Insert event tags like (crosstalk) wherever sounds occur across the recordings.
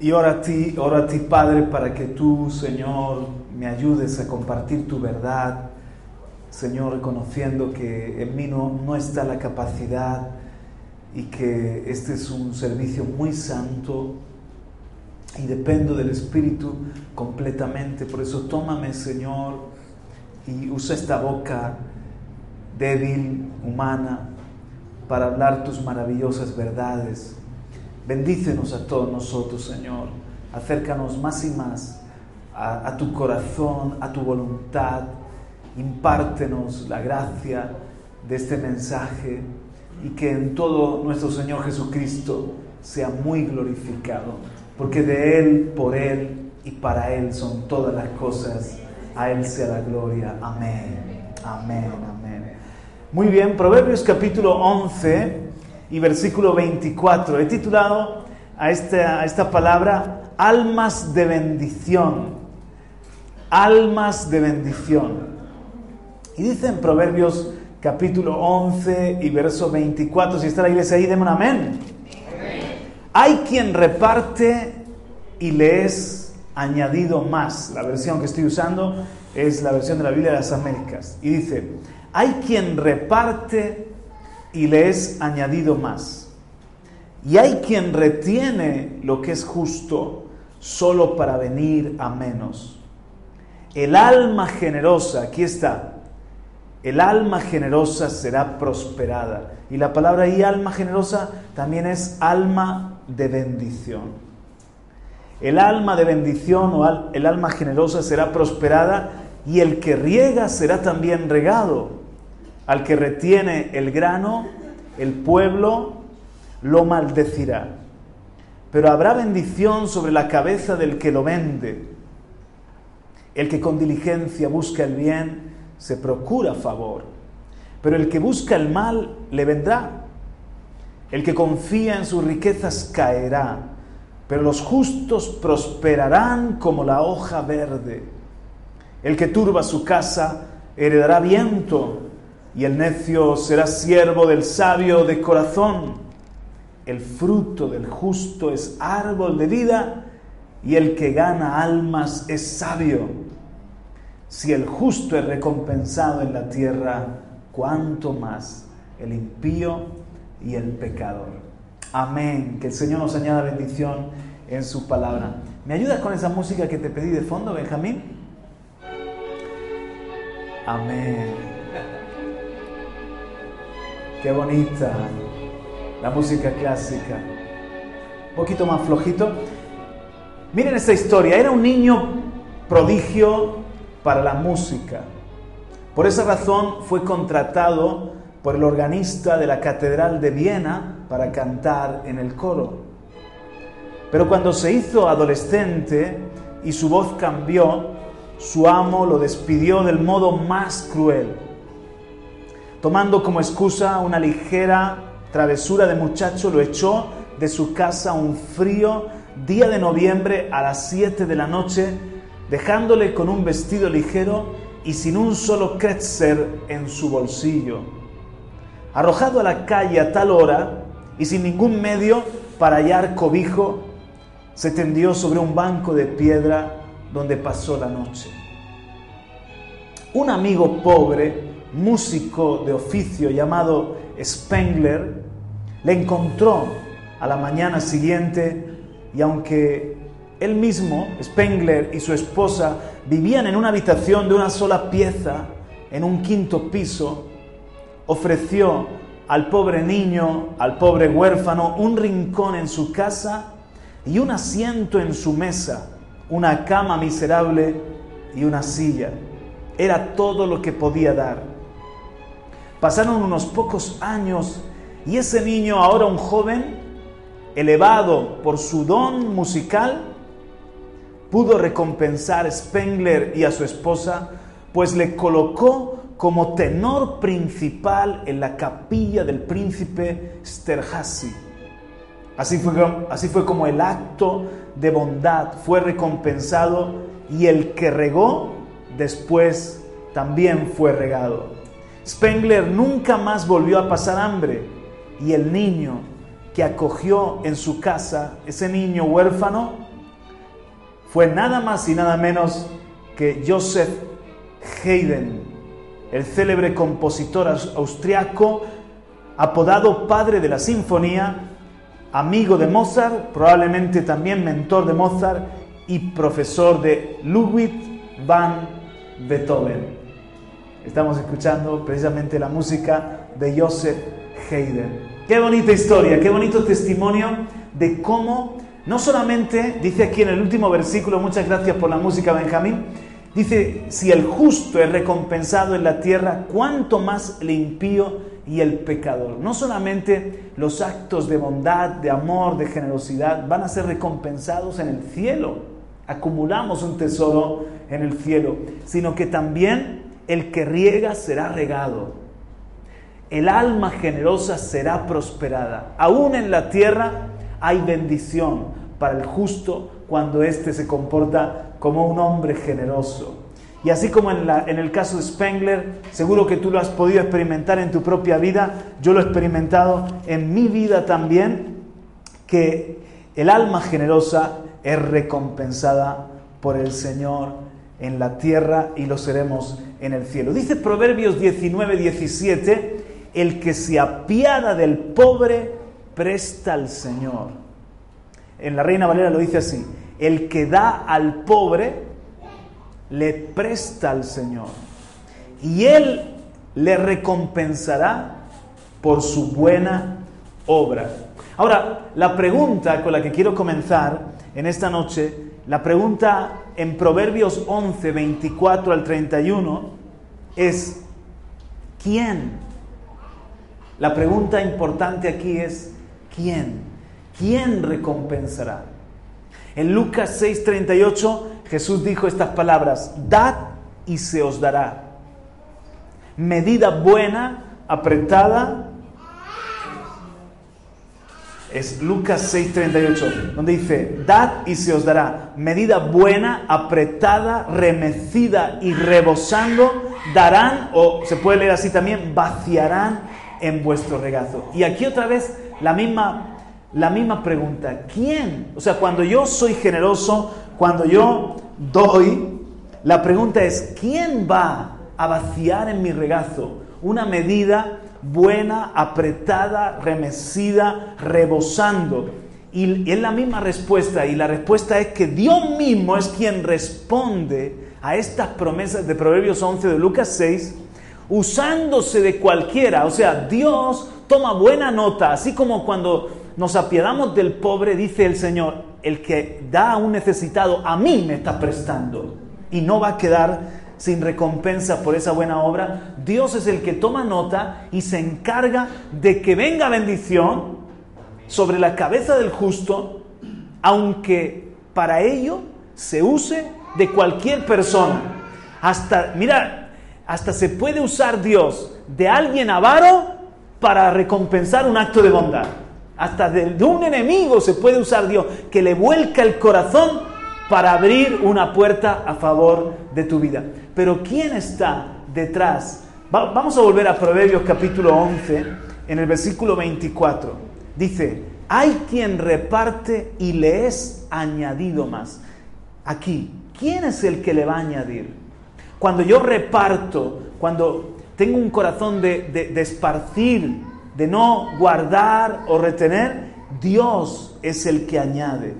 Y oro a ti, oro a ti, Padre, para que tú, Señor, me ayudes a compartir tu verdad. Señor, reconociendo que en mí no, no está la capacidad y que este es un servicio muy santo y dependo del Espíritu completamente. Por eso tómame, Señor, y usa esta boca débil, humana, para hablar tus maravillosas verdades. Bendícenos a todos nosotros, Señor. Acércanos más y más a, tu corazón, a tu voluntad. Impártenos la gracia de este mensaje y que en todo nuestro Señor Jesucristo sea muy glorificado, porque de Él, por Él y para Él son todas las cosas. A Él sea la gloria. Amén. Amén. Amén. Muy bien, Proverbios capítulo 11 y versículo 24. He titulado a esta, a esta palabra almas de bendición. Almas de bendición. Y dice en Proverbios capítulo 11 y verso 24, si está la iglesia ahí, denme un amén. Hay quien reparte y le es añadido más. La versión que estoy usando es la versión de la Biblia de las Américas. Y dice, hay quien reparte y le es añadido más. Y hay quien retiene lo que es justo solo para venir a menos. El alma generosa, aquí está, el alma generosa será prosperada. Y la palabra ahí, alma generosa, también es alma de bendición. El alma de bendición o el alma generosa será prosperada y el que riega será también regado. Al que retiene el grano, el pueblo lo maldecirá. Pero habrá bendición sobre la cabeza del que lo vende. El que con diligencia busca el bien, se procura favor. Pero el que busca el mal, le vendrá. El que confía en sus riquezas caerá. Pero los justos prosperarán como la hoja verde. El que turba su casa heredará viento y el necio será siervo del sabio de corazón. El fruto del justo es árbol de vida y el que gana almas es sabio. Si el justo es recompensado en la tierra, cuánto más el impío y el pecador. Amén. Que el Señor nos añada bendición en su palabra. ¿Me ayudas con esa música que te pedí de fondo, Benjamín? Amén. Qué bonita la música clásica. Un poquito más flojito. Miren esta historia. Era un niño prodigio para la música. Por esa razón fue contratado por el organista de la Catedral de Viena para cantar en el coro. Pero cuando se hizo adolescente y su voz cambió, su amo lo despidió del modo más cruel Tomando como excusa una ligera travesura de muchacho, lo echó de su casa un frío día de noviembre a las 7 de la noche, dejándole con un vestido ligero y sin un solo kretzer en su bolsillo. Arrojado a la calle a tal hora y sin ningún medio para hallar cobijo, se tendió sobre un banco de piedra donde pasó la noche. Un amigo pobre músico de oficio llamado Spengler, le encontró a la mañana siguiente y aunque él mismo, Spengler y su esposa vivían en una habitación de una sola pieza, en un quinto piso, ofreció al pobre niño, al pobre huérfano, un rincón en su casa y un asiento en su mesa, una cama miserable y una silla. Era todo lo que podía dar. Pasaron unos pocos años y ese niño, ahora un joven, elevado por su don musical, pudo recompensar a Spengler y a su esposa, pues le colocó como tenor principal en la capilla del príncipe Sterhazy. Así fue, así fue como el acto de bondad fue recompensado y el que regó después también fue regado. Spengler nunca más volvió a pasar hambre y el niño que acogió en su casa, ese niño huérfano, fue nada más y nada menos que Joseph Haydn, el célebre compositor austriaco, apodado padre de la sinfonía, amigo de Mozart, probablemente también mentor de Mozart y profesor de Ludwig van Beethoven. Estamos escuchando precisamente la música de Joseph Haydn. Qué bonita historia, qué bonito testimonio de cómo, no solamente, dice aquí en el último versículo, muchas gracias por la música Benjamín, dice, si el justo es recompensado en la tierra, cuánto más el impío y el pecador. No solamente los actos de bondad, de amor, de generosidad van a ser recompensados en el cielo, acumulamos un tesoro en el cielo, sino que también el que riega será regado el alma generosa será prosperada. Aún en la tierra hay bendición para el justo cuando éste se comporta como un hombre generoso. Y así como en, en, el caso de Spengler, seguro que tú lo has podido experimentar en tu propia vida, yo lo he experimentado en mi vida también, que el alma generosa es recompensada por el Señor en la tierra y lo seremos en el cielo. Dice Proverbios 19, 17, el que se apiada del pobre presta al Señor. En la Reina Valera lo dice así, el que da al pobre le presta al Señor. Y Él le recompensará por su buena obra. Ahora, la pregunta con la que quiero comenzar en esta noche, la pregunta en Proverbios 11, 24 al 31 es, ¿quién la pregunta importante aquí es, ¿quién? ¿Quién recompensará? En Lucas 6:38 Jesús dijo estas palabras, dad y se os dará. Medida buena, apretada. Es Lucas 6:38, donde dice, dad y se os dará. Medida buena, apretada, remecida y rebosando, darán, o se puede leer así también, vaciarán en vuestro regazo. Y aquí otra vez la misma, la misma pregunta. ¿Quién? O sea, cuando yo soy generoso, cuando yo doy, la pregunta es, ¿quién va a vaciar en mi regazo una medida buena, apretada, remecida, rebosando? Y es la misma respuesta, y la respuesta es que Dios mismo es quien responde a estas promesas de Proverbios 11 de Lucas 6 usándose de cualquiera. O sea, Dios toma buena nota, así como cuando nos apiadamos del pobre, dice el Señor, el que da a un necesitado, a mí me está prestando y no va a quedar sin recompensa por esa buena obra. Dios es el que toma nota y se encarga de que venga bendición sobre la cabeza del justo, aunque para ello se use de cualquier persona. Hasta, mira, hasta se puede usar Dios de alguien avaro para recompensar un acto de bondad. Hasta de, un enemigo se puede usar Dios que le vuelca el corazón para abrir una puerta a favor de tu vida. Pero ¿quién está detrás? Vamos a volver a Proverbios capítulo 11, en el versículo 24. Dice, hay quien reparte y le es añadido más. Aquí, ¿quién es el que le va a añadir? Cuando yo reparto, cuando tengo un corazón de, esparcir, de no guardar o retener, Dios es el que añade.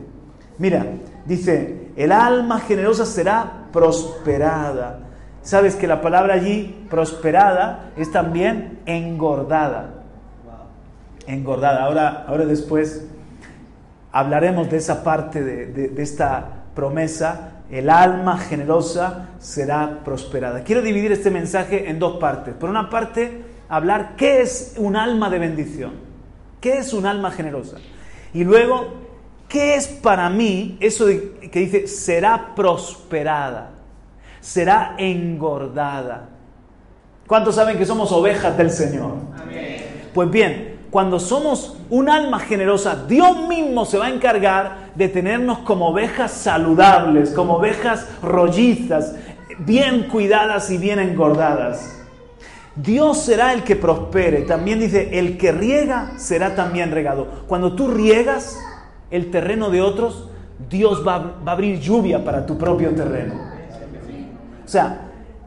Mira, dice, el alma generosa será prosperada. Sabes que la palabra allí, prosperada, es también engordada. Engordada. Ahora, ahora después hablaremos de esa parte de esta promesa el alma generosa será prosperada. Quiero dividir este mensaje en dos partes. Por una parte, hablar qué es un alma de bendición, qué es un alma generosa. Y luego, qué es para mí eso que dice será prosperada, será engordada. ¿Cuántos saben que somos ovejas del Señor? Pues bien, cuando somos un alma generosa, Dios mismo se va a encargar de tenernos como ovejas saludables, como ovejas rollizas, bien cuidadas y bien engordadas. Dios será el que prospere. También dice, el que riega será también regado. Cuando tú riegas el terreno de otros, Dios va, a abrir lluvia para tu propio terreno. O sea,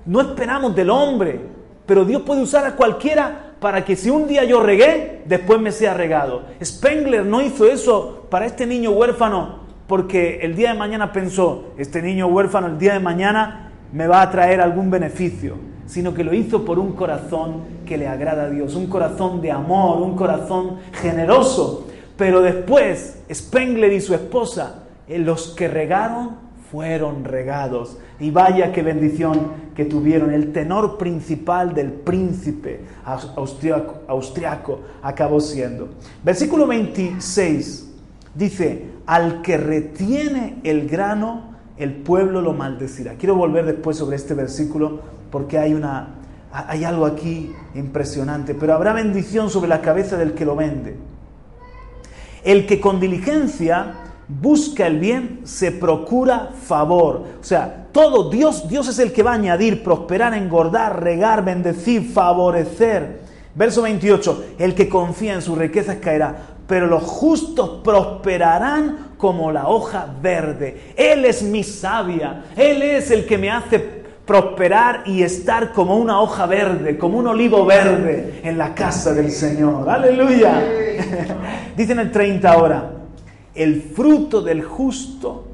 no esperamos del hombre, pero Dios puede usar a cualquiera para que si un día yo regué, después me sea regado. Spengler no hizo eso para este niño huérfano porque el día de mañana pensó, este niño huérfano el día de mañana me va a traer algún beneficio, sino que lo hizo por un corazón que le agrada a Dios, un corazón de amor, un corazón generoso. Pero después, Spengler y su esposa, eh, los que regaron, fueron regados. Y vaya qué bendición que tuvieron. El tenor principal del príncipe austriaco, acabó siendo. Versículo 26 dice, al que retiene el grano, el pueblo lo maldecirá. Quiero volver después sobre este versículo porque hay, una, hay algo aquí impresionante. Pero habrá bendición sobre la cabeza del que lo vende. El que con diligencia busca el bien, se procura favor. O sea, todo Dios, Dios es el que va a añadir, prosperar, engordar, regar, bendecir, favorecer. Verso 28, el que confía en sus riquezas caerá pero los justos prosperarán como la hoja verde. Él es mi sabia, Él es el que me hace prosperar y estar como una hoja verde, como un olivo verde en la casa del Señor. Aleluya. (laughs) Dicen el 30 ahora, el fruto del justo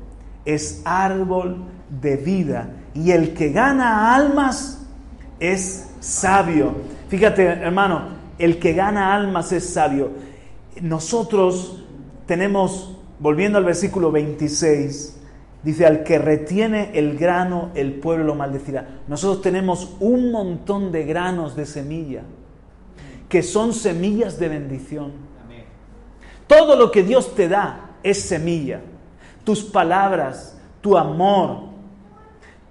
es árbol de vida y el que gana almas es sabio. Fíjate, hermano, el que gana almas es sabio nosotros tenemos, volviendo al versículo 26, dice, al que retiene el grano, el pueblo lo maldecirá. Nosotros tenemos un montón de granos de semilla, que son semillas de bendición. Todo lo que Dios te da es semilla. Tus palabras, tu amor,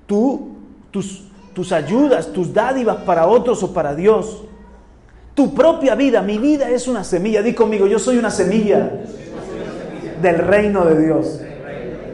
tus, tus ayudas, tus dádivas para otros o para Dios tu propia vida, mi vida es una semilla. Di conmigo, yo soy una semilla del reino de Dios.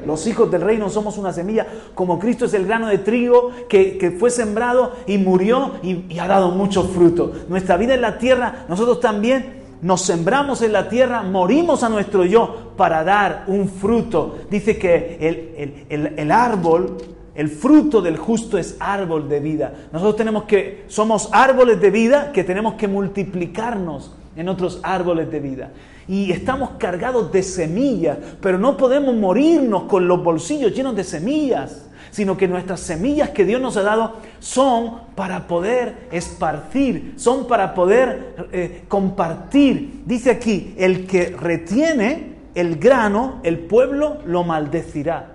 Los hijos del reino somos una semilla, como Cristo es el grano de trigo que, fue sembrado y murió y, y ha dado mucho fruto. Nuestra vida en la tierra, nosotros también nos sembramos en la tierra, morimos a nuestro yo para dar un fruto. Dice que el, el, el, árbol el fruto del justo es árbol de vida. Nosotros tenemos que, somos árboles de vida que tenemos que multiplicarnos en otros árboles de vida. Y estamos cargados de semillas, pero no podemos morirnos con los bolsillos llenos de semillas, sino que nuestras semillas que Dios nos ha dado son para poder esparcir, son para poder eh, compartir. Dice aquí, el que retiene el grano, el pueblo lo maldecirá.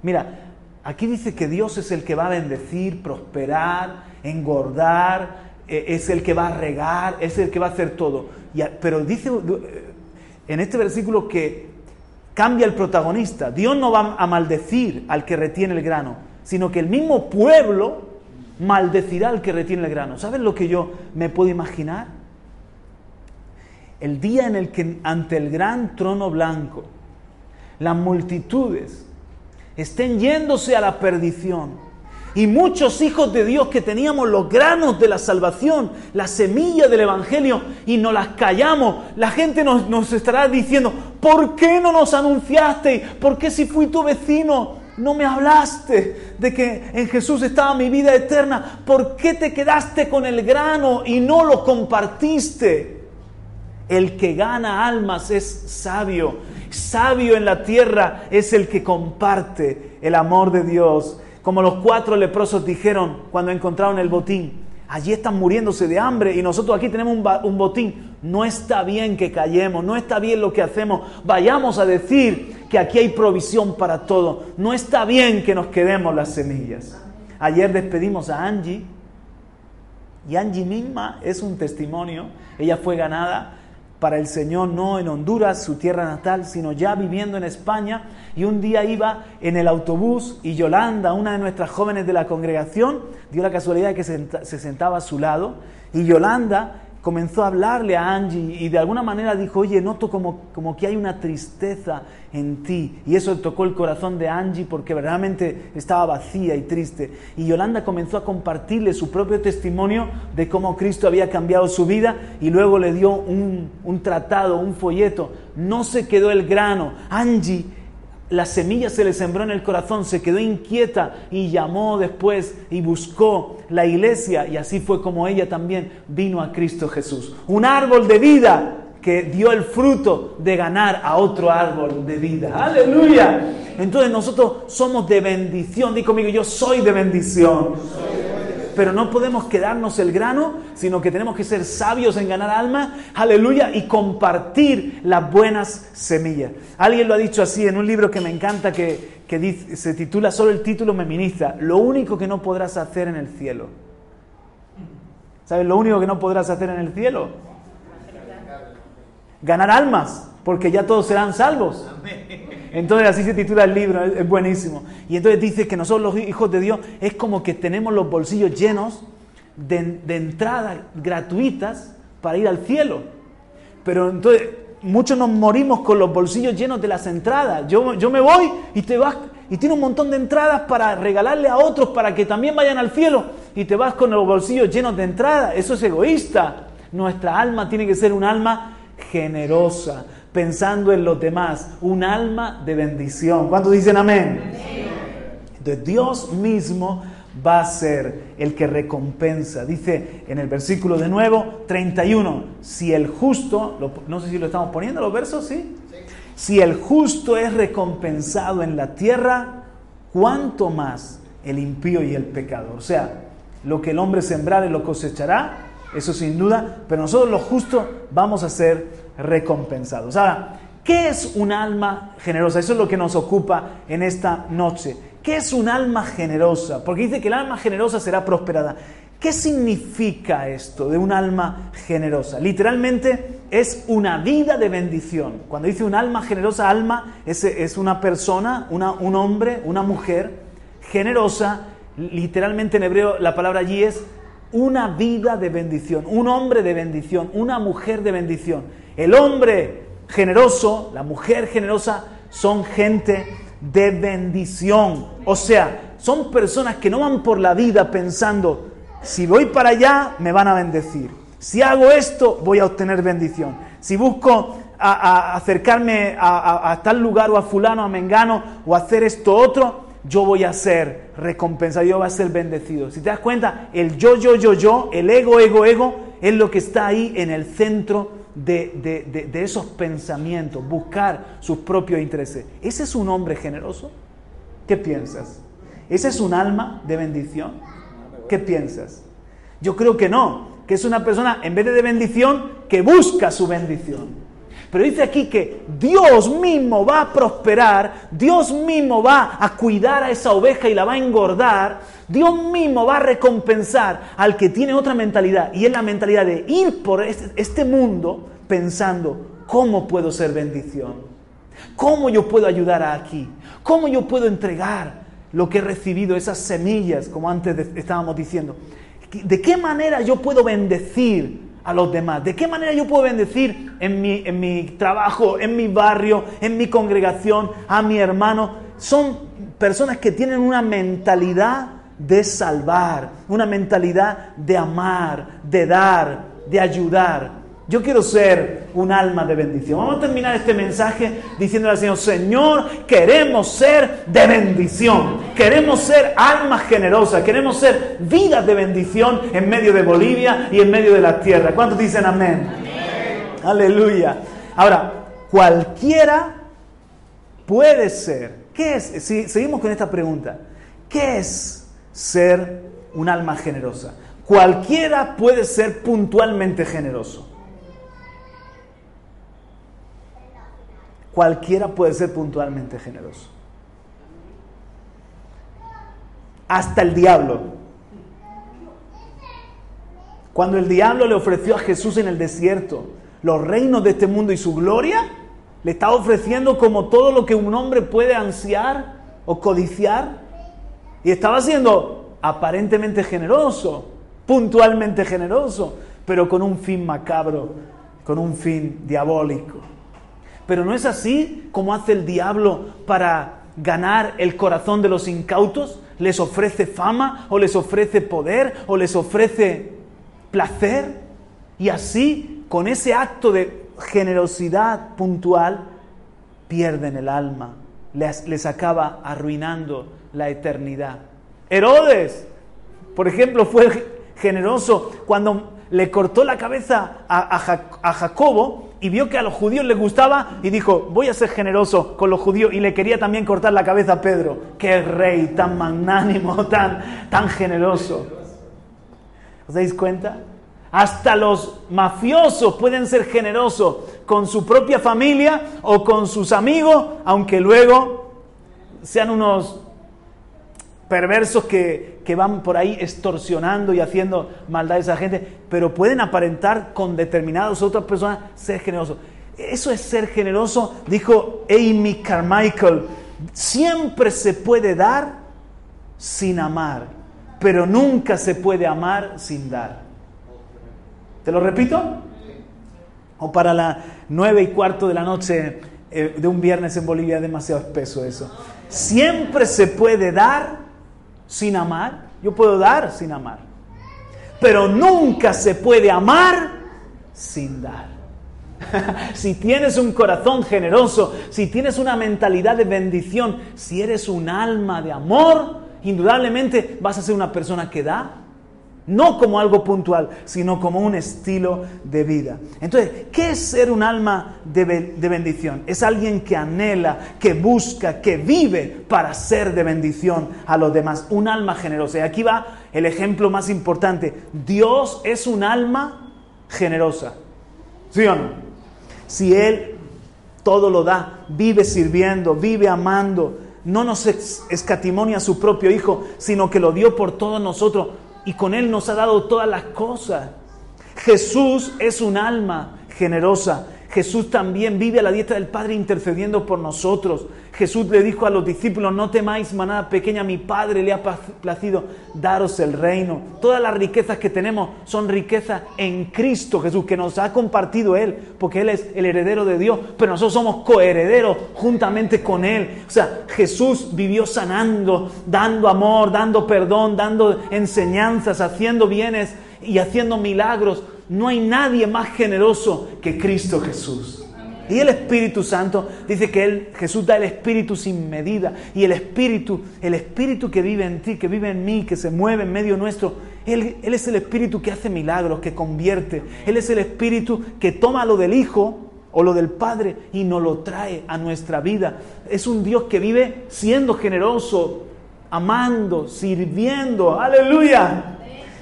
Mira, Aquí dice que Dios es el que va a bendecir, prosperar, engordar, e, es el que va a regar, es el que va a hacer todo. pero dice eh, en este versículo que cambia el protagonista. Dios no va a maldecir al que retiene el grano, sino que el mismo pueblo maldecirá al que retiene el grano. ¿Sabes lo que yo me puedo imaginar? El día en el que ante el gran trono blanco, las multitudes estén yéndose a la perdición. Y muchos hijos de Dios que teníamos los granos de la salvación, la semilla del Evangelio, y nos las callamos, la gente nos, nos estará diciendo, ¿por qué no nos anunciaste? ¿Por qué si fui tu vecino no me hablaste de que en Jesús estaba mi vida eterna? ¿Por qué te quedaste con el grano y no lo compartiste? El que gana almas es sabio Sabio en la tierra es el que comparte el amor de Dios. Como los cuatro leprosos dijeron cuando encontraron el botín. Allí están muriéndose de hambre y nosotros aquí tenemos un, botín. No está bien que callemos, no está bien lo que hacemos. Vayamos a decir que aquí hay provisión para todo. No está bien que nos quedemos las semillas. Ayer despedimos a Angie y Angie misma es un testimonio. Ella fue ganada para el Señor, no en Honduras, su tierra natal, sino ya viviendo en España. Y un día iba en el autobús y Yolanda, una de nuestras jóvenes de la congregación, dio la casualidad de que se sentaba a su lado. Y Yolanda comenzó a hablarle a Angie y de alguna manera dijo, oye, noto como, como que hay una tristeza en ti. Y eso tocó el corazón de Angie porque verdaderamente estaba vacía y triste. Y Yolanda comenzó a compartirle su propio testimonio de cómo Cristo había cambiado su vida y luego le dio un, un tratado, un folleto. No se quedó el grano. Angie la semilla se le sembró en el corazón, se quedó inquieta y llamó después y buscó la iglesia y así fue como ella también vino a Cristo Jesús. Un árbol de vida que dio el fruto de ganar a otro árbol de vida. Aleluya. Entonces nosotros somos de bendición. Di conmigo, yo soy de bendición pero no podemos quedarnos el grano, sino que tenemos que ser sabios en ganar alma, aleluya, y compartir las buenas semillas. Alguien lo ha dicho así en un libro que me encanta, que, se titula, solo el título me ministra, lo único que no podrás hacer en el cielo. ¿Sabes lo único que no podrás hacer en el cielo? Ganar almas, porque ya todos serán salvos. Entonces así se titula el libro, es, buenísimo. Y entonces dice que nosotros los hijos de Dios es como que tenemos los bolsillos llenos de, entradas gratuitas para ir al cielo. Pero entonces muchos nos morimos con los bolsillos llenos de las entradas. Yo, yo me voy y te vas y tiene un montón de entradas para regalarle a otros para que también vayan al cielo y te vas con los bolsillos llenos de entradas. Eso es egoísta. Nuestra alma tiene que ser un alma generosa pensando en los demás, un alma de bendición. ¿Cuántos dicen amén? Entonces Dios mismo va a ser el que recompensa. Dice en el versículo de nuevo 31, si el justo, no sé si lo estamos poniendo los versos, ¿sí? Si el justo es recompensado en la tierra, ¿cuánto más el impío y el pecador? O sea, lo que el hombre sembrare lo cosechará, eso sin duda, pero nosotros los justos vamos a ser recompensados. Ahora, ¿qué es un alma generosa? Eso es lo que nos ocupa en esta noche. ¿Qué es un alma generosa? Porque dice que el alma generosa será prosperada. ¿Qué significa esto de un alma generosa? Literalmente es una vida de bendición. Cuando dice un alma generosa, alma es, es una persona, una, un hombre, una mujer generosa. Literalmente en hebreo la palabra allí es una vida de bendición, un hombre de bendición, una mujer de bendición. El hombre generoso, la mujer generosa, son gente de bendición. O sea, son personas que no van por la vida pensando, si voy para allá, me van a bendecir. Si hago esto, voy a obtener bendición. Si busco acercarme a, a, tal lugar o a fulano, a mengano, o hacer esto otro, yo voy a ser recompensado, yo voy a ser bendecido. Si te das cuenta, el yo, yo, yo, yo, el ego, ego, ego, es lo que está ahí en el centro de, esos pensamientos, buscar sus propios intereses. ¿Ese es un hombre generoso? ¿Qué piensas? ¿Ese es un alma de bendición? ¿Qué piensas? Yo creo que no, que es una persona, en vez de bendición, que busca su bendición. Pero dice aquí que Dios mismo va a prosperar, Dios mismo va a cuidar a esa oveja y la va a engordar, Dios mismo va a recompensar al que tiene otra mentalidad y es la mentalidad de ir por este, este mundo pensando, ¿cómo puedo ser bendición? ¿Cómo yo puedo ayudar aquí? ¿Cómo yo puedo entregar lo que he recibido, esas semillas, como antes estábamos diciendo? ¿De qué manera yo puedo bendecir a los demás? ¿De qué manera yo puedo bendecir en mi, en mi trabajo, en mi barrio, en mi congregación, a mi hermano? Son personas que tienen una mentalidad de salvar, una mentalidad de amar, de dar, de ayudar. Yo quiero ser un alma de bendición. Vamos a terminar este mensaje diciéndole al Señor, Señor, queremos ser de bendición. Queremos ser almas generosas. Queremos ser vidas de bendición en medio de Bolivia y en medio de la tierra. ¿Cuántos dicen amén? Aleluya. Ahora, cualquiera puede ser. ¿Qué es? Si seguimos con esta pregunta. ¿Qué es ser un alma generosa? Cualquiera puede ser puntualmente generoso. Cualquiera puede ser puntualmente generoso. Hasta el diablo. Cuando el diablo le ofreció a Jesús en el desierto los reinos de este mundo y su gloria, le estaba ofreciendo como todo lo que un hombre puede ansiar o codiciar. Y estaba siendo aparentemente generoso, puntualmente generoso, pero con un fin macabro, con un fin diabólico. Pero no es así como hace el diablo para ganar el corazón de los incautos. Les ofrece fama o les ofrece poder o les ofrece placer. Y así, con ese acto de generosidad puntual, pierden el alma les, les acaba arruinando la eternidad. Herodes, por ejemplo, fue generoso cuando le cortó la cabeza a, Jacobo y vio que a los judíos les gustaba y dijo, voy a ser generoso con los judíos y le quería también cortar la cabeza a Pedro. Qué rey tan magnánimo, tan, tan generoso. ¿Os dais cuenta? Hasta los mafiosos pueden ser generosos con su propia familia o con sus amigos, aunque luego sean unos perversos que, van por ahí extorsionando y haciendo maldades a esa gente, pero pueden aparentar con determinadas otras personas ser generosos. Eso es ser generoso, dijo Amy Carmichael. Siempre se puede dar sin amar, pero nunca se puede amar sin dar. ¿Te lo repito? O para la nueve y cuarto de la noche eh, de un viernes en Bolivia demasiado espeso eso. Siempre se puede dar sin amar. Yo puedo dar sin amar. Pero nunca se puede amar sin dar. (laughs) si tienes un corazón generoso, si tienes una mentalidad de bendición, si eres un alma de amor, indudablemente vas a ser una persona que da no como algo puntual, sino como un estilo de vida. Entonces, ¿qué es ser un alma de, bendición? Es alguien que anhela, que busca, que vive para ser de bendición a los demás. Un alma generosa. Y aquí va el ejemplo más importante. Dios es un alma generosa. ¿Sí o no? Si Él todo lo da, vive sirviendo, vive amando, no nos escatimonia a su propio Hijo, sino que lo dio por todos nosotros y con Él nos ha dado todas las cosas. Jesús es un alma generosa. Jesús también vive a la dieta del Padre intercediendo por nosotros. Jesús le dijo a los discípulos, no temáis manada pequeña, mi Padre le ha placido daros el reino. Todas las riquezas que tenemos son riquezas en Cristo Jesús, que nos ha compartido Él, porque Él es el heredero de Dios, pero nosotros somos coherederos juntamente con Él. O sea, Jesús vivió sanando, dando amor, dando perdón, dando enseñanzas, haciendo bienes y haciendo milagros no hay nadie más generoso que Cristo Jesús. Y el Espíritu Santo dice que él, Jesús da el Espíritu sin medida. Y el Espíritu, el Espíritu que vive en ti, que vive en mí, que se mueve en medio nuestro, él, él es el Espíritu que hace milagros, que convierte. Él es el Espíritu que toma lo del Hijo o lo del Padre y nos lo trae a nuestra vida. Es un Dios que vive siendo generoso, amando, sirviendo. Aleluya.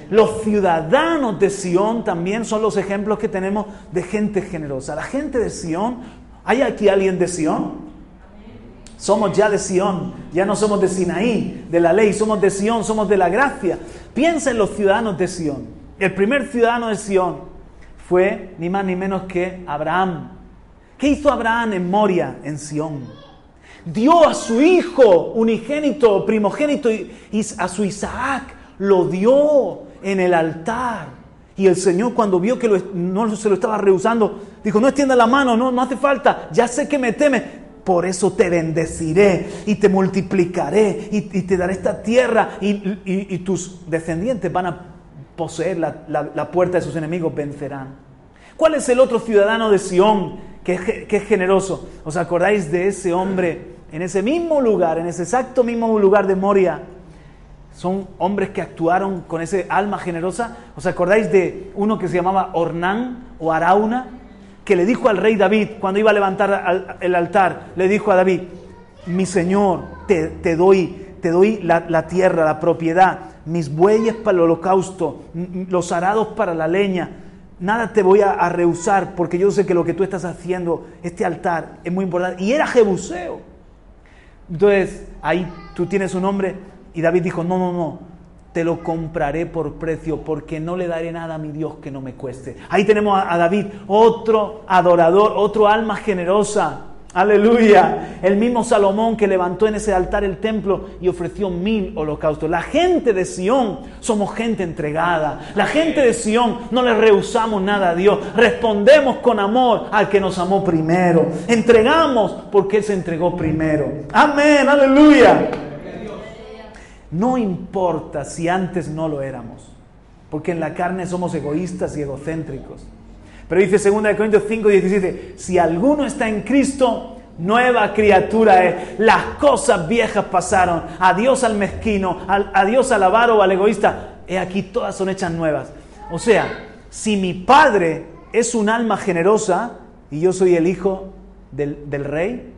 Los ciudadanos de Sión también son los ejemplos que tenemos de gente generosa. La gente de Sión, ¿hay aquí alguien de Sión? Somos ya de Sión, ya no somos de Sinaí, de la ley, somos de Sión, somos de la gracia. Piensa en los ciudadanos de Sión. El primer ciudadano de Sión fue ni más ni menos que Abraham. ¿Qué hizo Abraham en Moria, en Sión? Dio a su hijo unigénito, primogénito, a su Isaac lo dio en el altar. Y el Señor cuando vio que no se lo estaba rehusando, dijo, no extienda la mano, no, no hace falta, ya sé que me temes, por eso te bendeciré y te multiplicaré y, te daré esta tierra y, tus descendientes van a poseer la, puerta de sus enemigos, vencerán. ¿Cuál es el otro ciudadano de Sión que, que es generoso? ¿Os acordáis de ese hombre en ese mismo lugar, en ese exacto mismo lugar de Moria? Son hombres que actuaron con ese alma generosa. ¿Os acordáis de uno que se llamaba Ornán o Arauna? Que le dijo al rey David, cuando iba a levantar el altar, le dijo a David, mi Señor, te, doy, te doy la, la, tierra, la propiedad, mis bueyes para el holocausto, los arados para la leña. Nada te voy a, a rehusar porque yo sé que lo que tú estás haciendo, este altar, es muy importante. Y era Jebuseo. Entonces, ahí tú tienes un hombre y David dijo, no, no, no, te lo compraré por precio porque no le daré nada a mi Dios que no me cueste. Ahí tenemos a, David, otro adorador, otro alma generosa. Aleluya. El mismo Salomón que levantó en ese altar el templo y ofreció mil holocaustos. La gente de Sión somos gente entregada. La gente de Sión no le rehusamos nada a Dios. Respondemos con amor al que nos amó primero. Entregamos porque Él se entregó primero. Amén. Aleluya. No importa si antes no lo éramos, porque en la carne somos egoístas y egocéntricos. Pero dice 2 Corintios 5, 17, si alguno está en Cristo, nueva criatura es. Las cosas viejas pasaron. Adiós al mezquino, adiós al avaro o al egoísta. He aquí todas son hechas nuevas. O sea, si mi padre es un alma generosa y yo soy el hijo del, del rey,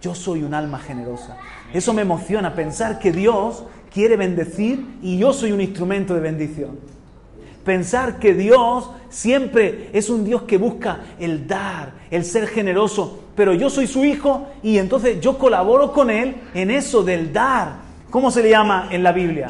yo soy un alma generosa. Eso me emociona, pensar que Dios quiere bendecir y yo soy un instrumento de bendición. Pensar que Dios siempre es un Dios que busca el dar, el ser generoso, pero yo soy su hijo y entonces yo colaboro con Él en eso del dar. ¿Cómo se le llama en la Biblia?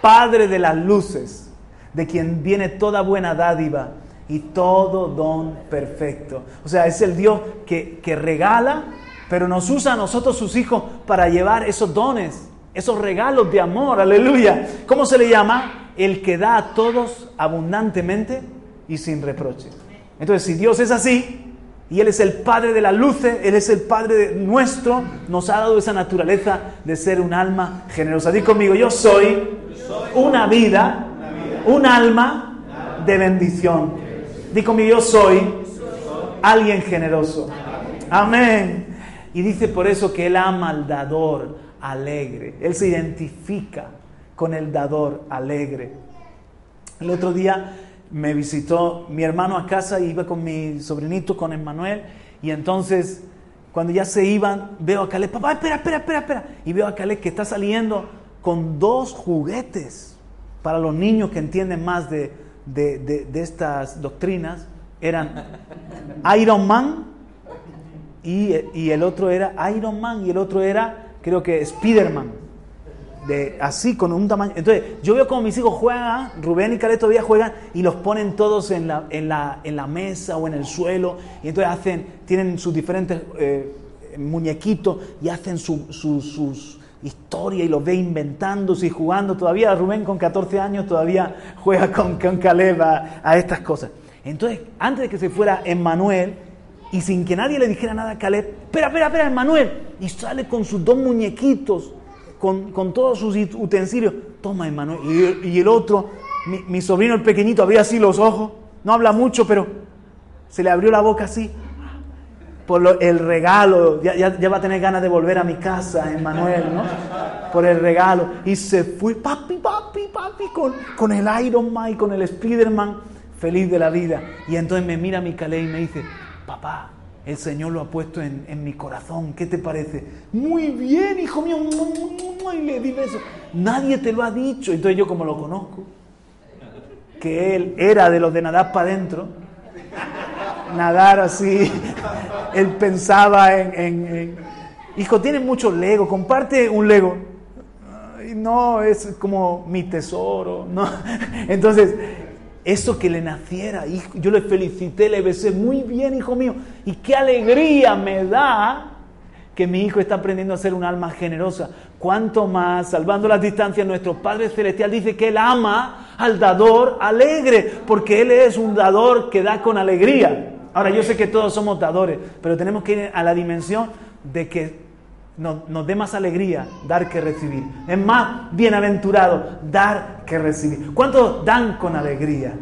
Padre de las luces, de quien viene toda buena dádiva y todo don perfecto. O sea, es el Dios que, que regala, pero nos usa a nosotros sus hijos para llevar esos dones, esos regalos de amor, aleluya. ¿Cómo se le llama? El que da a todos abundantemente y sin reproche. Entonces, si Dios es así, y Él es el Padre de la luz, Él es el Padre nuestro, nos ha dado esa naturaleza de ser un alma generosa. Dí conmigo, yo soy una vida, un alma de bendición. Dí conmigo, yo soy alguien generoso. Amén. Y dice por eso que Él ama al dador alegre. Él se identifica con el dador alegre. El otro día me visitó mi hermano a casa y iba con mi sobrinito, con Emmanuel, y entonces cuando ya se iban, veo a Caleb, papá, espera, espera, espera, espera, y veo a Caleb que está saliendo con dos juguetes para los niños que entienden más de, de, estas doctrinas, eran Iron Man y, y el otro era Iron Man y el otro era, creo que Spider-Man de así, con un tamaño. Entonces, yo veo como mis hijos juegan, Rubén y Caleb todavía juegan y los ponen todos en la, en la, en la mesa o en el suelo. Y entonces hacen, tienen sus diferentes eh, muñequitos y hacen su, sus historias y los ve inventándose y jugando. Todavía Rubén con 14 años todavía juega con, con Caleb a, a estas cosas. Entonces, antes de que se fuera Emmanuel, y sin que nadie le dijera nada a Caleb, espera, espera, espera, Emmanuel, y sale con sus dos muñequitos con, todos sus utensilios. Toma, hermano. Y, el otro, mi, sobrino el pequeñito, abría así los ojos. No habla mucho, pero se le abrió la boca así. Por el regalo. Ya, va a tener ganas de volver a mi casa, Emmanuel, ¿no? Por el regalo. Y se fue, papi, papi, papi, con, con el Iron Man y con el Spider-Man, feliz de la vida. Y entonces me mira mi Calais y me dice, papá, el Señor lo ha puesto en, mi corazón. ¿Qué te parece? Muy bien, hijo mío. Y le di beso. Nadie te lo ha dicho. Entonces yo como lo conozco, que él era de los de nadar para adentro, nadar así, él pensaba en, Hijo, tienes mucho Lego, comparte un Lego. no, es como mi tesoro. No. (laughs) Entonces, eso que le naciera, yo le felicité, le besé, muy bien, hijo mío. Y qué alegría me da que mi hijo está aprendiendo a ser un alma generosa. Cuanto más, salvando las distancias, nuestro Padre Celestial dice que Él ama al dador alegre, porque Él es un dador que da con alegría. Ahora, yo sé que todos somos dadores, pero tenemos que ir a la dimensión de que nos, dé más alegría dar que recibir. Es más bienaventurado dar que recibir. ¿Cuántos dan con alegría?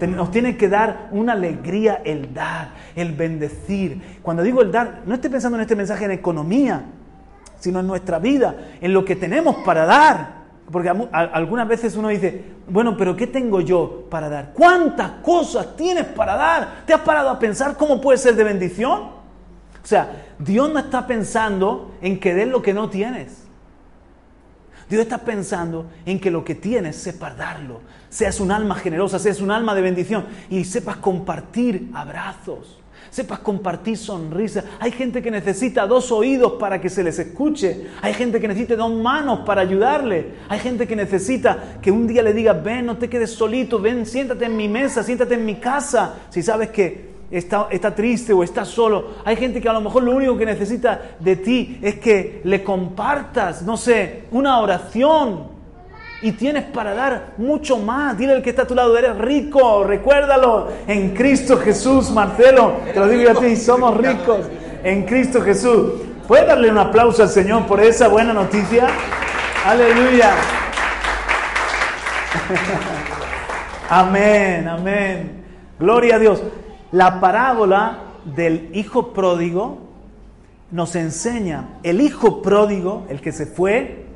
Nos tiene que dar una alegría el dar, el bendecir. Cuando digo el dar, no esté pensando en este mensaje en economía, sino en nuestra vida, en lo que tenemos para dar. Porque algunas veces uno dice, bueno, pero ¿qué tengo yo para dar? ¿Cuántas cosas tienes para dar? ¿Te has parado a pensar cómo puede ser de bendición? O sea, Dios no está pensando en que des lo que no tienes. Dios está pensando en que lo que tienes sepas darlo. Seas un alma generosa, seas un alma de bendición y sepas compartir abrazos, sepas compartir sonrisas. Hay gente que necesita dos oídos para que se les escuche. Hay gente que necesita dos manos para ayudarle. Hay gente que necesita que un día le diga, ven, no te quedes solito, ven, siéntate en mi mesa, siéntate en mi casa. Si sabes que está, triste o está solo. Hay gente que a lo mejor lo único que necesita de ti es que le compartas, no sé, una oración. Y tienes para dar mucho más. Dile al que está a tu lado, eres rico, recuérdalo. En Cristo Jesús, Marcelo, te lo digo a ti, somos ricos en Cristo Jesús. ¿Puedes darle un aplauso al Señor por esa buena noticia? Aleluya. (laughs) amén, amén. Gloria a Dios. La parábola del hijo pródigo nos enseña, el hijo pródigo, el que se fue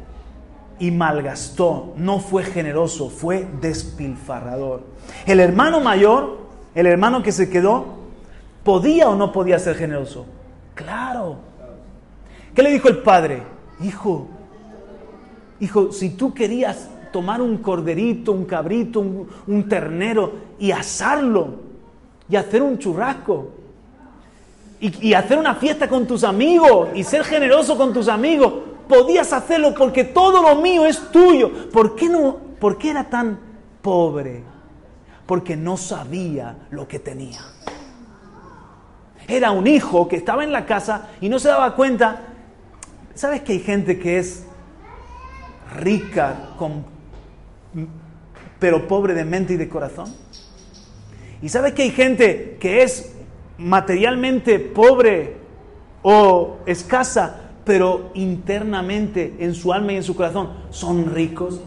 y malgastó, no fue generoso, fue despilfarrador. El hermano mayor, el hermano que se quedó, ¿podía o no podía ser generoso? Claro. ¿Qué le dijo el padre? Hijo, hijo, si tú querías tomar un corderito, un cabrito, un, ternero y asarlo y hacer un churrasco y, hacer una fiesta con tus amigos y ser generoso con tus amigos, podías hacerlo porque todo lo mío es tuyo. ¿Por qué, no, ¿Por qué era tan pobre? Porque no sabía lo que tenía. Era un hijo que estaba en la casa y no se daba cuenta. ¿Sabes que hay gente que es rica pero pobre de mente y de corazón. Y sabes que hay gente que es materialmente pobre o escasa, pero internamente en su alma y en su corazón son ricos.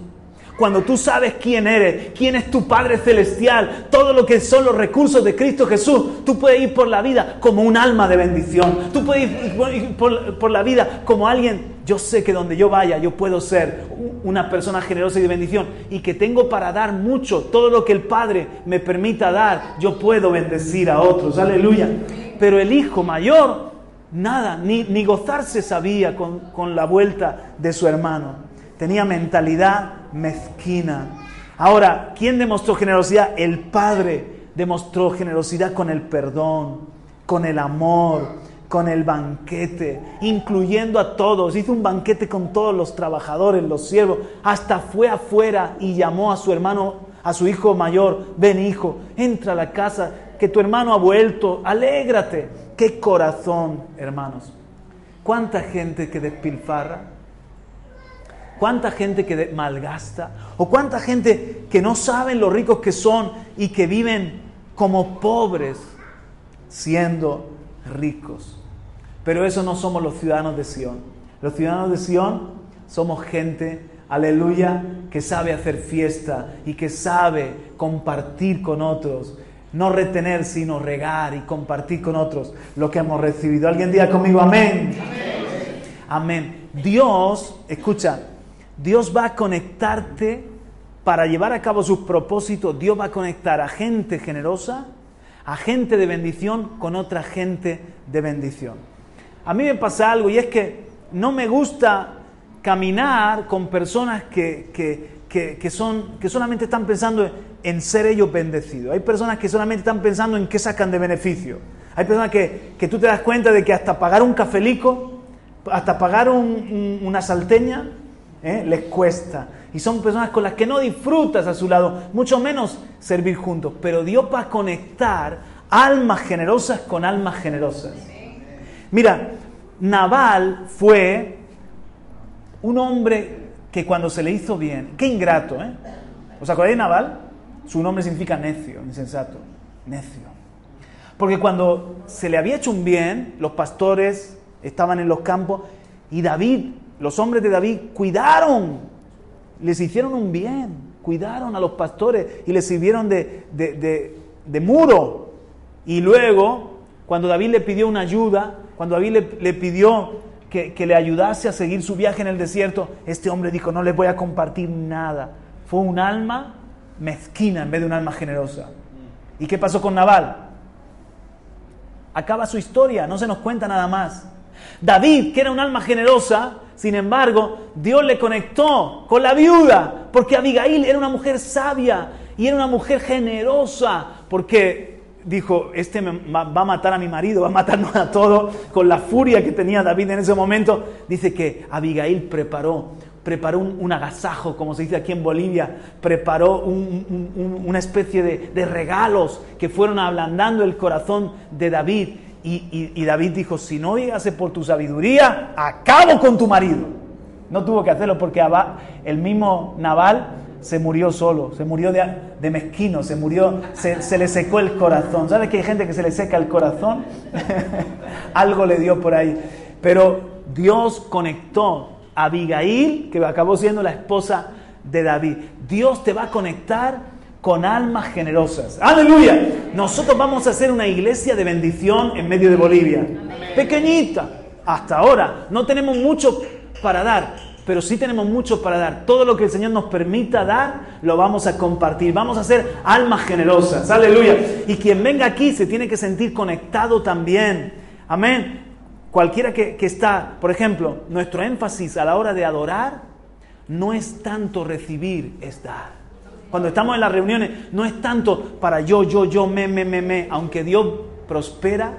Cuando tú sabes quién eres, quién es tu Padre Celestial, todo lo que son los recursos de Cristo Jesús, tú puedes ir por la vida como un alma de bendición. Tú puedes ir por, la vida como alguien, yo sé que donde yo vaya yo puedo ser una persona generosa y de bendición y que tengo para dar mucho, todo lo que el Padre me permita dar, yo puedo bendecir a otros. Aleluya. Pero el hijo mayor, nada, ni, ni gozarse sabía con, con la vuelta de su hermano tenía mentalidad mezquina. Ahora, ¿quién demostró generosidad? El Padre demostró generosidad con el perdón, con el amor, con el banquete, incluyendo a todos. Hizo un banquete con todos los trabajadores, los siervos. Hasta fue afuera y llamó a su hermano, a su hijo mayor, ven hijo, entra a la casa, que tu hermano ha vuelto, alégrate. Qué corazón, hermanos. ¿Cuánta gente que despilfarra? Cuánta gente que malgasta, o cuánta gente que no saben lo ricos que son y que viven como pobres siendo ricos. Pero eso no somos los ciudadanos de Sión. Los ciudadanos de Sión somos gente, aleluya, que sabe hacer fiesta y que sabe compartir con otros. No retener, sino regar y compartir con otros lo que hemos recibido. Alguien diga conmigo, amén. Amén. amén. Dios, escucha, Dios va a conectarte para llevar a cabo sus propósitos. Dios va a conectar a gente generosa, a gente de bendición con otra gente de bendición. A mí me pasa algo y es que no me gusta caminar con personas que, que, son, que solamente están pensando en ser ellos bendecidos. Hay personas que solamente están pensando en qué sacan de beneficio. Hay personas que, tú te das cuenta de que hasta pagar un cafelico, hasta pagar una salteña, ¿eh? les cuesta. Y son personas con las que no disfrutas a su lado, mucho menos servir juntos. Pero Dios va a conectar almas generosas con almas generosas. Mira, Naval fue un hombre que cuando se le hizo bien, qué ingrato, ¿eh? ¿Os acordáis de Naval? Su nombre significa necio, insensato, necio. Porque cuando se le había hecho un bien, los pastores estaban en los campos y David los hombres de David cuidaron, les hicieron un bien, cuidaron a los pastores y les sirvieron de, de, muro. Y luego, cuando David le pidió una ayuda, cuando David le, pidió que, que, le ayudase a seguir su viaje en el desierto, este hombre dijo, no les voy a compartir nada. Fue un alma mezquina en vez de un alma generosa. ¿Y qué pasó con Naval? Acaba su historia, no se nos cuenta nada más. David, que era un alma generosa, sin embargo, Dios le conectó con la viuda, porque Abigail era una mujer sabia y era una mujer generosa, porque dijo, este va a matar a mi marido, va a matarnos (laughs) a todos, con la furia que tenía David en ese momento. Dice que Abigail preparó, preparó un, agasajo, como se dice aquí en Bolivia, preparó una especie de, de regalos que fueron ablandando el corazón de David. Y, David dijo, si no llegase por tu sabiduría, acabo con tu marido. No tuvo que hacerlo porque el mismo Naval se murió solo, se murió de, mezquino, se murió, se, le secó el corazón. ¿Sabes que hay gente que se le seca el corazón? (laughs) Algo le dio por ahí. Pero Dios conectó a Abigail, que acabó siendo la esposa de David. Dios te va a conectar con almas generosas. Aleluya. Nosotros vamos a hacer una iglesia de bendición en medio de Bolivia. Pequeñita, hasta ahora. No tenemos mucho para dar, pero sí tenemos mucho para dar. Todo lo que el Señor nos permita dar, lo vamos a compartir. Vamos a ser almas generosas. Aleluya. Y quien venga aquí se tiene que sentir conectado también. Amén. Cualquiera que, que está, por ejemplo, nuestro énfasis a la hora de adorar no es tanto recibir, es dar. Cuando estamos en las reuniones, no es tanto para yo, yo, yo, me, me, me, me, aunque Dios prospera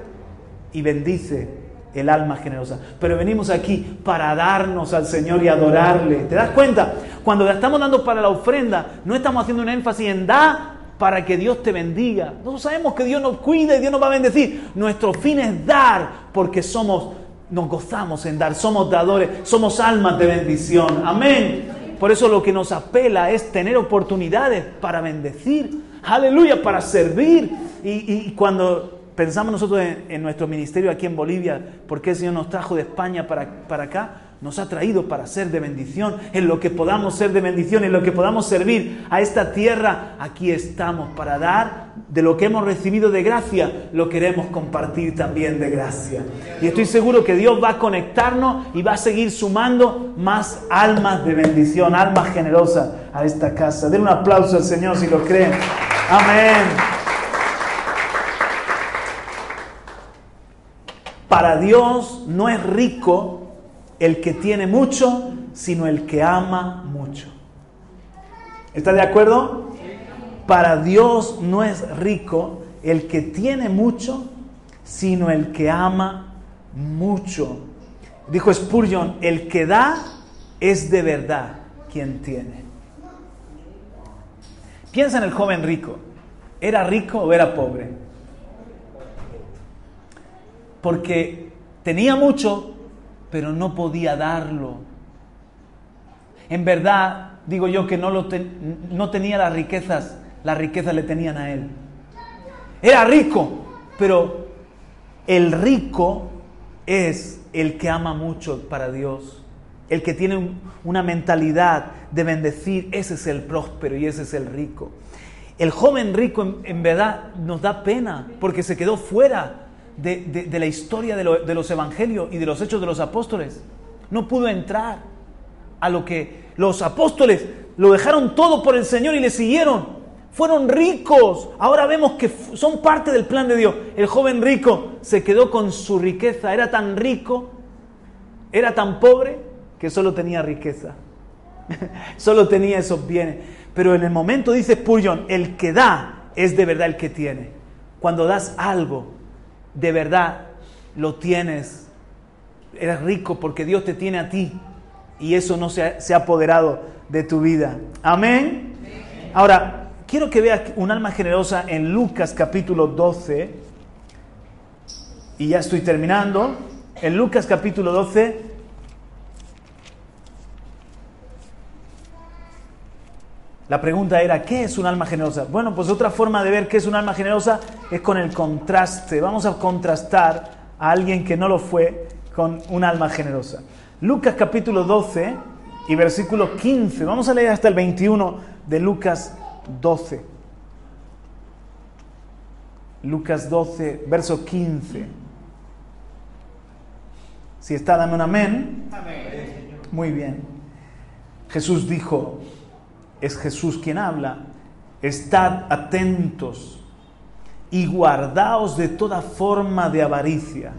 y bendice el alma generosa. Pero venimos aquí para darnos al Señor y adorarle. ¿Te das cuenta? Cuando le estamos dando para la ofrenda, no estamos haciendo un énfasis en da para que Dios te bendiga. Nosotros sabemos que Dios nos cuida y Dios nos va a bendecir. Nuestro fin es dar porque somos, nos gozamos en dar, somos dadores, somos almas de bendición. Amén. Por eso lo que nos apela es tener oportunidades para bendecir. Aleluya, para servir. Y, cuando pensamos nosotros en, nuestro ministerio aquí en Bolivia, por qué el Señor nos trajo de España para, para acá, nos ha traído para ser de bendición, en lo que podamos ser de bendición, en lo que podamos servir a esta tierra, aquí estamos para dar de lo que hemos recibido de gracia, lo queremos compartir también de gracia. Y estoy seguro que Dios va a conectarnos y va a seguir sumando más almas de bendición, almas generosas a esta casa. Den un aplauso al Señor si lo creen. Amén. Para Dios no es rico el que tiene mucho, sino el que ama mucho. ¿Está de acuerdo? Para Dios no es rico el que tiene mucho, sino el que ama mucho. Dijo Spurgeon, el que da es de verdad quien tiene. Piensa en el joven rico. ¿Era rico o era pobre? porque tenía mucho, pero no podía darlo. En verdad, digo yo que no, lo no tenía las riquezas, las riquezas le tenían a él. Era rico, pero el rico es el que ama mucho para Dios, el que tiene una mentalidad de bendecir, ese es el próspero y ese es el rico. El joven rico en verdad nos da pena porque se quedó fuera de, la historia de, los evangelios y de los hechos de los apóstoles. No pudo entrar a lo que los apóstoles lo dejaron todo por el Señor y le siguieron. Fueron ricos. Ahora vemos que son parte del plan de Dios. El joven rico se quedó con su riqueza. Era tan rico, era tan pobre que solo tenía riqueza. (laughs) solo tenía esos bienes. Pero en el momento dice Spurgeon, el que da es de verdad el que tiene. Cuando das algo, de verdad lo tienes, eres rico porque Dios te tiene a ti y eso no se ha, apoderado de tu vida. Amén. Ahora, quiero que veas un alma generosa en Lucas capítulo 12, y ya estoy terminando, en Lucas capítulo 12, La pregunta era, ¿qué es un alma generosa? Bueno, pues otra forma de ver qué es un alma generosa es con el contraste. Vamos a contrastar a alguien que no lo fue con un alma generosa. Lucas capítulo 12 y versículo 15. Vamos a leer hasta el 21 de Lucas 12. Lucas 12, verso 15. Si está, dame un amén. amén. Muy bien. Jesús dijo, es Jesús quien habla, estad atentos y guardaos de toda forma de avaricia,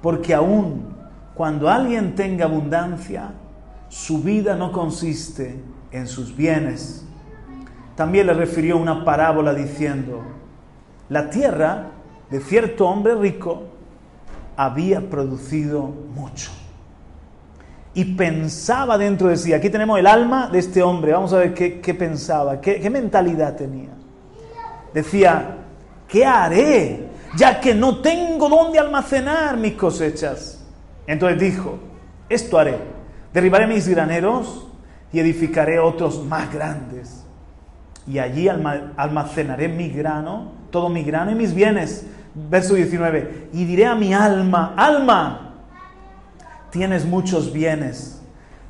porque aun cuando alguien tenga abundancia, su vida no consiste en sus bienes. También le refirió una parábola diciendo, la tierra de cierto hombre rico había producido mucho y pensaba dentro de sí. Aquí tenemos el alma de este hombre. Vamos a ver qué, pensaba, qué, qué mentalidad tenía. Decía, ¿qué haré? Ya que no tengo dónde almacenar mis cosechas. Entonces dijo, esto haré. Derribaré mis graneros y edificaré otros más grandes. Y allí almacenaré mi grano, todo mi grano y mis bienes. Verso 19. Y diré a mi alma, alma, tienes muchos bienes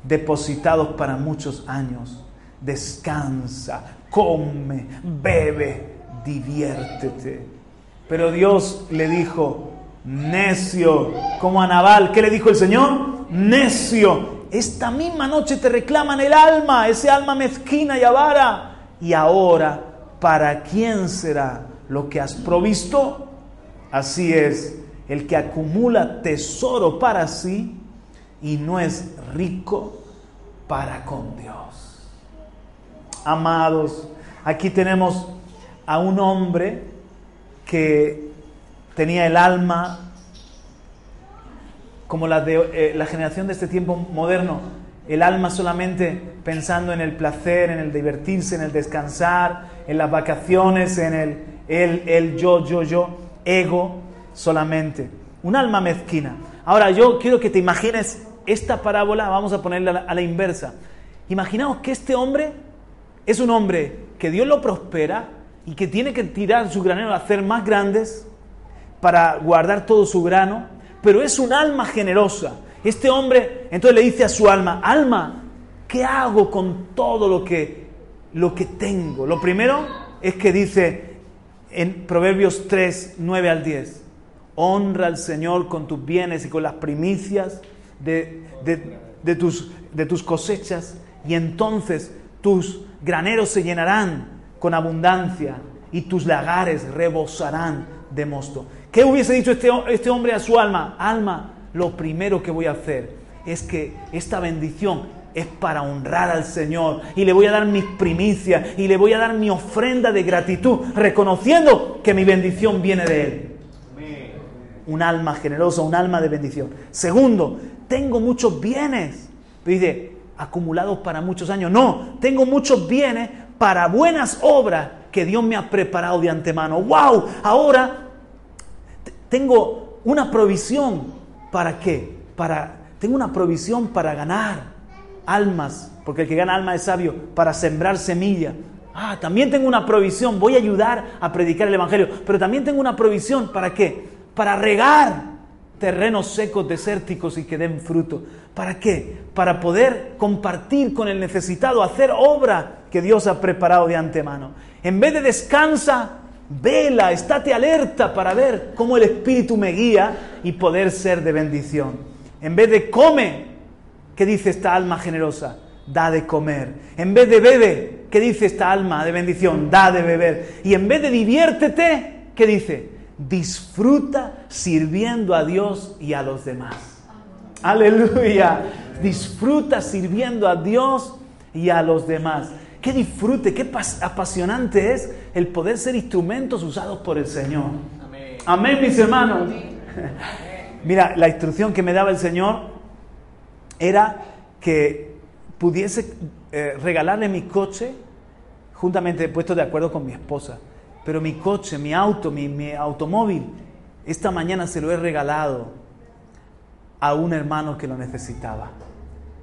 depositados para muchos años. Descansa, come, bebe, diviértete. Pero Dios le dijo, necio, como a Nabal. ¿Qué le dijo el Señor? Necio. Esta misma noche te reclaman el alma, ese alma mezquina y avara. Y ahora, ¿para quién será lo que has provisto? Así es, el que acumula tesoro para sí y no es rico para con Dios. Amados, aquí tenemos a un hombre que tenía el alma como la de eh, la generación de este tiempo moderno, el alma solamente pensando en el placer, en el divertirse, en el descansar, en las vacaciones, en el el, el, yo, yo, yo, ego solamente. Un alma mezquina. Ahora yo quiero que te imagines esta parábola, vamos a ponerla a la, inversa. Imaginaos que este hombre es un hombre que Dios lo prospera y que tiene que tirar su granero a hacer más grandes para guardar todo su grano, pero es un alma generosa. Este hombre entonces le dice a su alma, alma, ¿qué hago con todo lo que, lo que tengo? Lo primero es que dice en Proverbios 3, 9 al 10, honra al Señor con tus bienes y con las primicias de, de, de, tus, de tus cosechas y entonces tus graneros se llenarán con abundancia y tus lagares rebosarán de mosto. ¿Qué hubiese dicho este, este hombre a su alma? Alma, lo primero que voy a hacer es que esta bendición es para honrar al Señor y le voy a dar mis primicias y le voy a dar mi ofrenda de gratitud, reconociendo que mi bendición viene de Él. Un alma generosa, un alma de bendición. Segundo, tengo muchos bienes. Dice, acumulados para muchos años. No, tengo muchos bienes para buenas obras que Dios me ha preparado de antemano. ¡Wow! Ahora tengo una provisión. ¿Para qué? Para, tengo una provisión para ganar almas, porque el que gana alma es sabio, para sembrar semilla. Ah, también tengo una provisión, voy a ayudar a predicar el Evangelio, pero también tengo una provisión, ¿para qué? Para regar terrenos secos, desérticos y que den fruto. ¿Para qué? Para poder compartir con el necesitado, hacer obra que Dios ha preparado de antemano. En vez de descansa, vela, estate alerta para ver cómo el Espíritu me guía y poder ser de bendición. En vez de come, ¿qué dice esta alma generosa? Da de comer. En vez de bebe, ¿qué dice esta alma de bendición? Da de beber. Y en vez de diviértete, ¿qué dice? Disfruta sirviendo a Dios y a los demás. Aleluya. Disfruta sirviendo a Dios y a los demás. Qué disfrute, qué apasionante es el poder ser instrumentos usados por el Señor. Amén, mis hermanos. (laughs) Mira, la instrucción que me daba el Señor era que pudiese eh, regalarle mi coche, juntamente puesto de acuerdo con mi esposa. Pero mi coche, mi auto, mi, automóvil, esta mañana se lo he regalado a un hermano que lo necesitaba.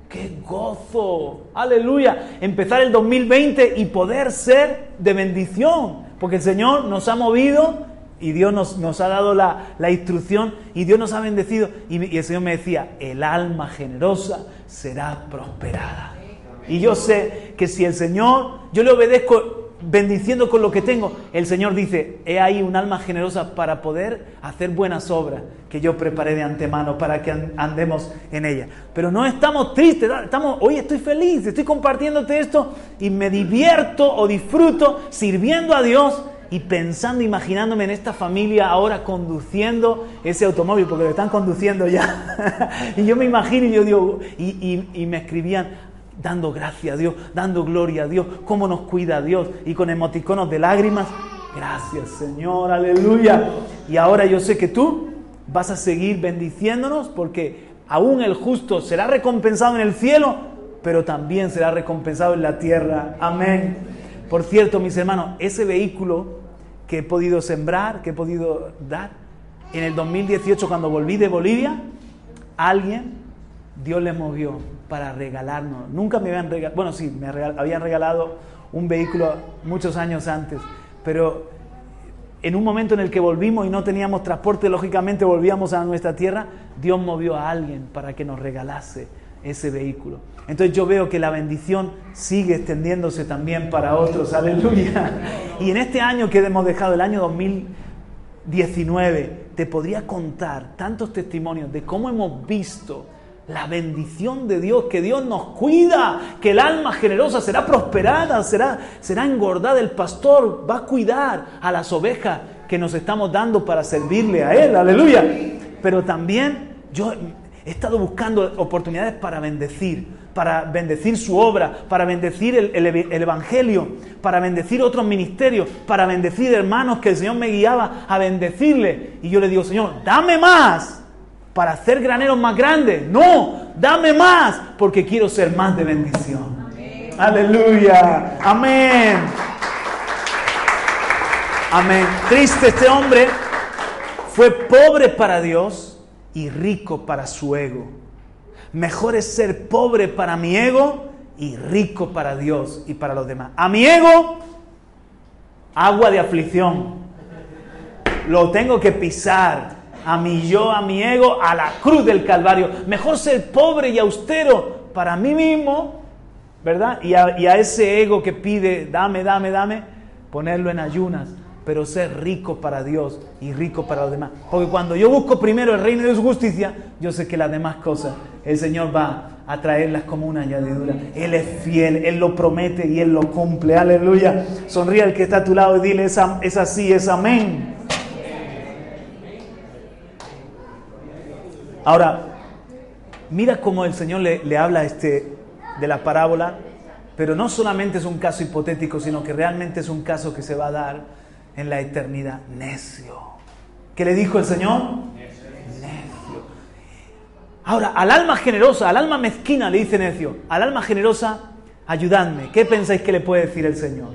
¡Qué gozo! ¡Aleluya! Empezar el 2020 y poder ser de bendición. Porque el Señor nos ha movido y Dios nos, ha dado la, la, instrucción y Dios nos ha bendecido. Y, y el Señor me decía, el alma generosa será prosperada. Y yo sé que si el Señor, yo le obedezco bendiciendo con lo que tengo, el Señor dice, he ahí un alma generosa para poder hacer buenas obras que yo preparé de antemano para que andemos en ella. Pero no estamos tristes, estamos, hoy estoy feliz, estoy compartiéndote esto y me divierto o disfruto sirviendo a Dios y pensando, imaginándome en esta familia ahora conduciendo ese automóvil, porque lo están conduciendo ya. (laughs) y yo me imagino y yo digo, y, me escribían, dando gracias a Dios, dando gloria a Dios, cómo nos cuida Dios y con emoticonos de lágrimas. Gracias Señor, aleluya. Y ahora yo sé que tú vas a seguir bendiciéndonos porque aún el justo será recompensado en el cielo, pero también será recompensado en la tierra. Amén. Por cierto, mis hermanos, ese vehículo que he podido sembrar, que he podido dar, en el 2018 cuando volví de Bolivia, alguien, Dios le movió para regalarnos. Nunca me habían regalado, bueno, sí, me habían regalado un vehículo muchos años antes, pero en un momento en el que volvimos y no teníamos transporte, lógicamente volvíamos a nuestra tierra, Dios movió a alguien para que nos regalase ese vehículo. Entonces yo veo que la bendición sigue extendiéndose también para otros, aleluya. Y en este año que hemos dejado, el año 2019, te podría contar tantos testimonios de cómo hemos visto la bendición de Dios, que Dios nos cuida, que el alma generosa será prosperada, será, será engordada, el pastor va a cuidar a las ovejas que nos estamos dando para servirle a Él, aleluya. Pero también yo he estado buscando oportunidades para bendecir, para bendecir su obra, para bendecir el, el, Evangelio, para bendecir otros ministerios, para bendecir hermanos que el Señor me guiaba a bendecirle. Y yo le digo, Señor, dame más para hacer graneros más grandes. No, dame más porque quiero ser más de bendición. Aleluya. Amén. Amén. Triste este hombre fue pobre para Dios y rico para su ego. Mejor es ser pobre para mi ego y rico para Dios y para los demás. A mi ego, agua de aflicción. Lo tengo que pisar, a mi yo, a mi ego, a la cruz del Calvario. Mejor ser pobre y austero para mí mismo, ¿verdad? Y a, ese ego que pide, dame, dame, dame, ponerlo en ayunas, pero ser rico para Dios y rico para los demás. Porque cuando yo busco primero el reino de su justicia, yo sé que las demás cosas el Señor va a traerlas como una añadidura. Él es fiel, Él lo promete y Él lo cumple. Aleluya. Sonríe al que está a tu lado y dile, es, es así, es amén. Ahora, mira cómo el Señor le, habla este, de la parábola, pero no solamente es un caso hipotético, sino que realmente es un caso que se va a dar en la eternidad. Necio. ¿Qué le dijo el Señor? Necio. Ahora, al alma generosa, al alma mezquina le dice necio. Al alma generosa, ayudadme. ¿Qué pensáis que le puede decir el Señor?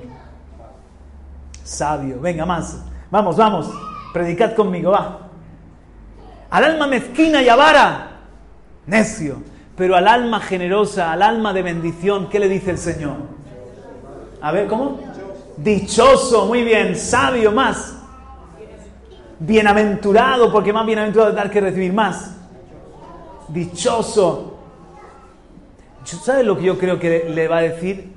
Sabio. Venga, más. Vamos, vamos. Predicad conmigo, va. Al alma mezquina y avara, necio. Pero al alma generosa, al alma de bendición, ¿qué le dice el Señor? A ver, ¿cómo? Dichoso, muy bien, sabio más. Bienaventurado, porque más bienaventurado es dar que recibir más. Dichoso. ¿Sabes lo que yo creo que le va a decir?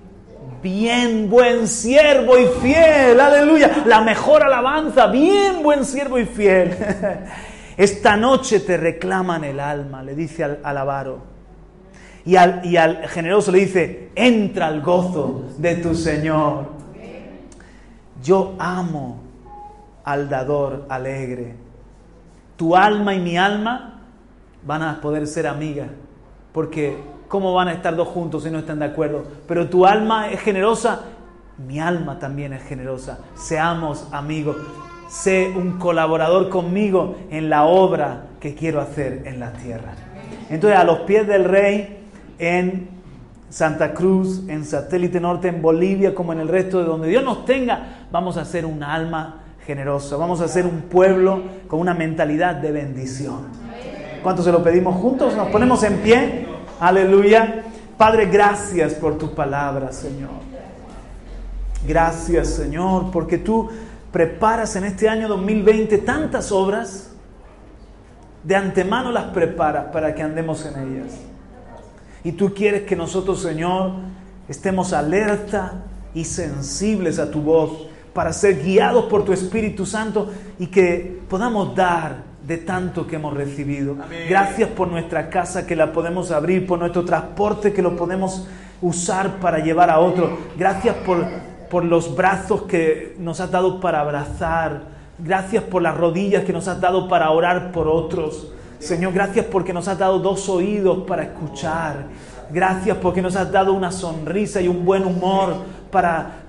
Bien, buen siervo y fiel, aleluya. La mejor alabanza, bien, buen siervo y fiel. (laughs) Esta noche te reclaman el alma, le dice al, avaro. Y al, y al generoso le dice, entra al gozo de tu Señor. Yo amo al dador alegre. Tu alma y mi alma van a poder ser amigas, porque ¿cómo van a estar dos juntos si no están de acuerdo? Pero tu alma es generosa, mi alma también es generosa. Seamos amigos sé un colaborador conmigo en la obra que quiero hacer en la tierra. Entonces, a los pies del rey, en Santa Cruz, en Satélite Norte, en Bolivia, como en el resto de donde Dios nos tenga, vamos a ser un alma generosa, vamos a ser un pueblo con una mentalidad de bendición. ¿Cuánto se lo pedimos juntos? Nos ponemos en pie. Aleluya. Padre, gracias por tu palabra, Señor. Gracias, Señor, porque tú preparas en este año 2020 tantas obras, de antemano las preparas para que andemos en ellas. Y tú quieres que nosotros, Señor, estemos alerta y sensibles a tu voz para ser guiados por tu Espíritu Santo y que podamos dar de tanto que hemos recibido. Gracias por nuestra casa que la podemos abrir, por nuestro transporte que lo podemos usar para llevar a otro. Gracias por por los brazos que nos has dado para abrazar. Gracias por las rodillas que nos has dado para orar por otros. Señor, gracias porque nos has dado dos oídos para escuchar. Gracias porque nos has dado una sonrisa y un buen humor para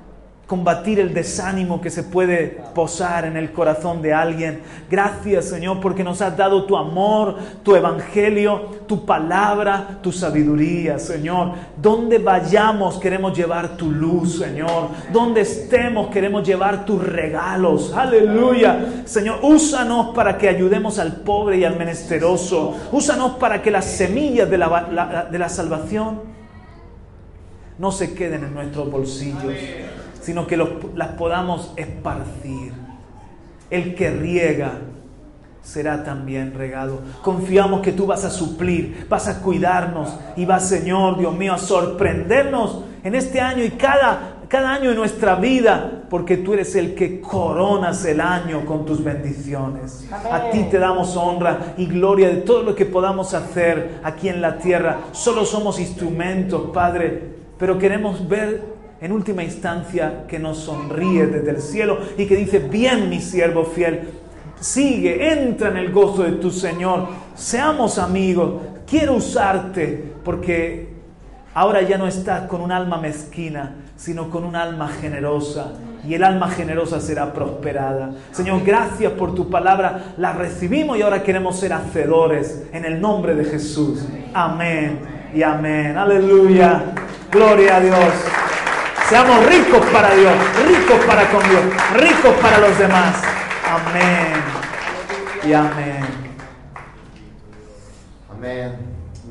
combatir el desánimo que se puede posar en el corazón de alguien. Gracias Señor porque nos has dado tu amor, tu evangelio, tu palabra, tu sabiduría, Señor. Donde vayamos queremos llevar tu luz, Señor. Donde estemos queremos llevar tus regalos. Aleluya. Señor, úsanos para que ayudemos al pobre y al menesteroso. Úsanos para que las semillas de la, de la salvación no se queden en nuestros bolsillos sino que las podamos esparcir. El que riega será también regado. Confiamos que tú vas a suplir, vas a cuidarnos y vas, Señor, Dios mío, a sorprendernos en este año y cada, cada año de nuestra vida porque tú eres el que coronas el año con tus bendiciones. A ti te damos honra y gloria de todo lo que podamos hacer aquí en la tierra. Solo somos instrumentos, Padre, pero queremos ver en última instancia que nos sonríe desde el cielo y que dice, bien mi siervo fiel, sigue, entra en el gozo de tu Señor, seamos amigos, quiero usarte porque ahora ya no estás con un alma mezquina, sino con un alma generosa y el alma generosa será prosperada. Señor, gracias por tu palabra, la recibimos y ahora queremos ser hacedores en el nombre de Jesús. Amén y amén. Aleluya. Gloria a Dios. Seamos ricos para Dios, ricos para con Dios, ricos para los demás. Amén y amén. Amén.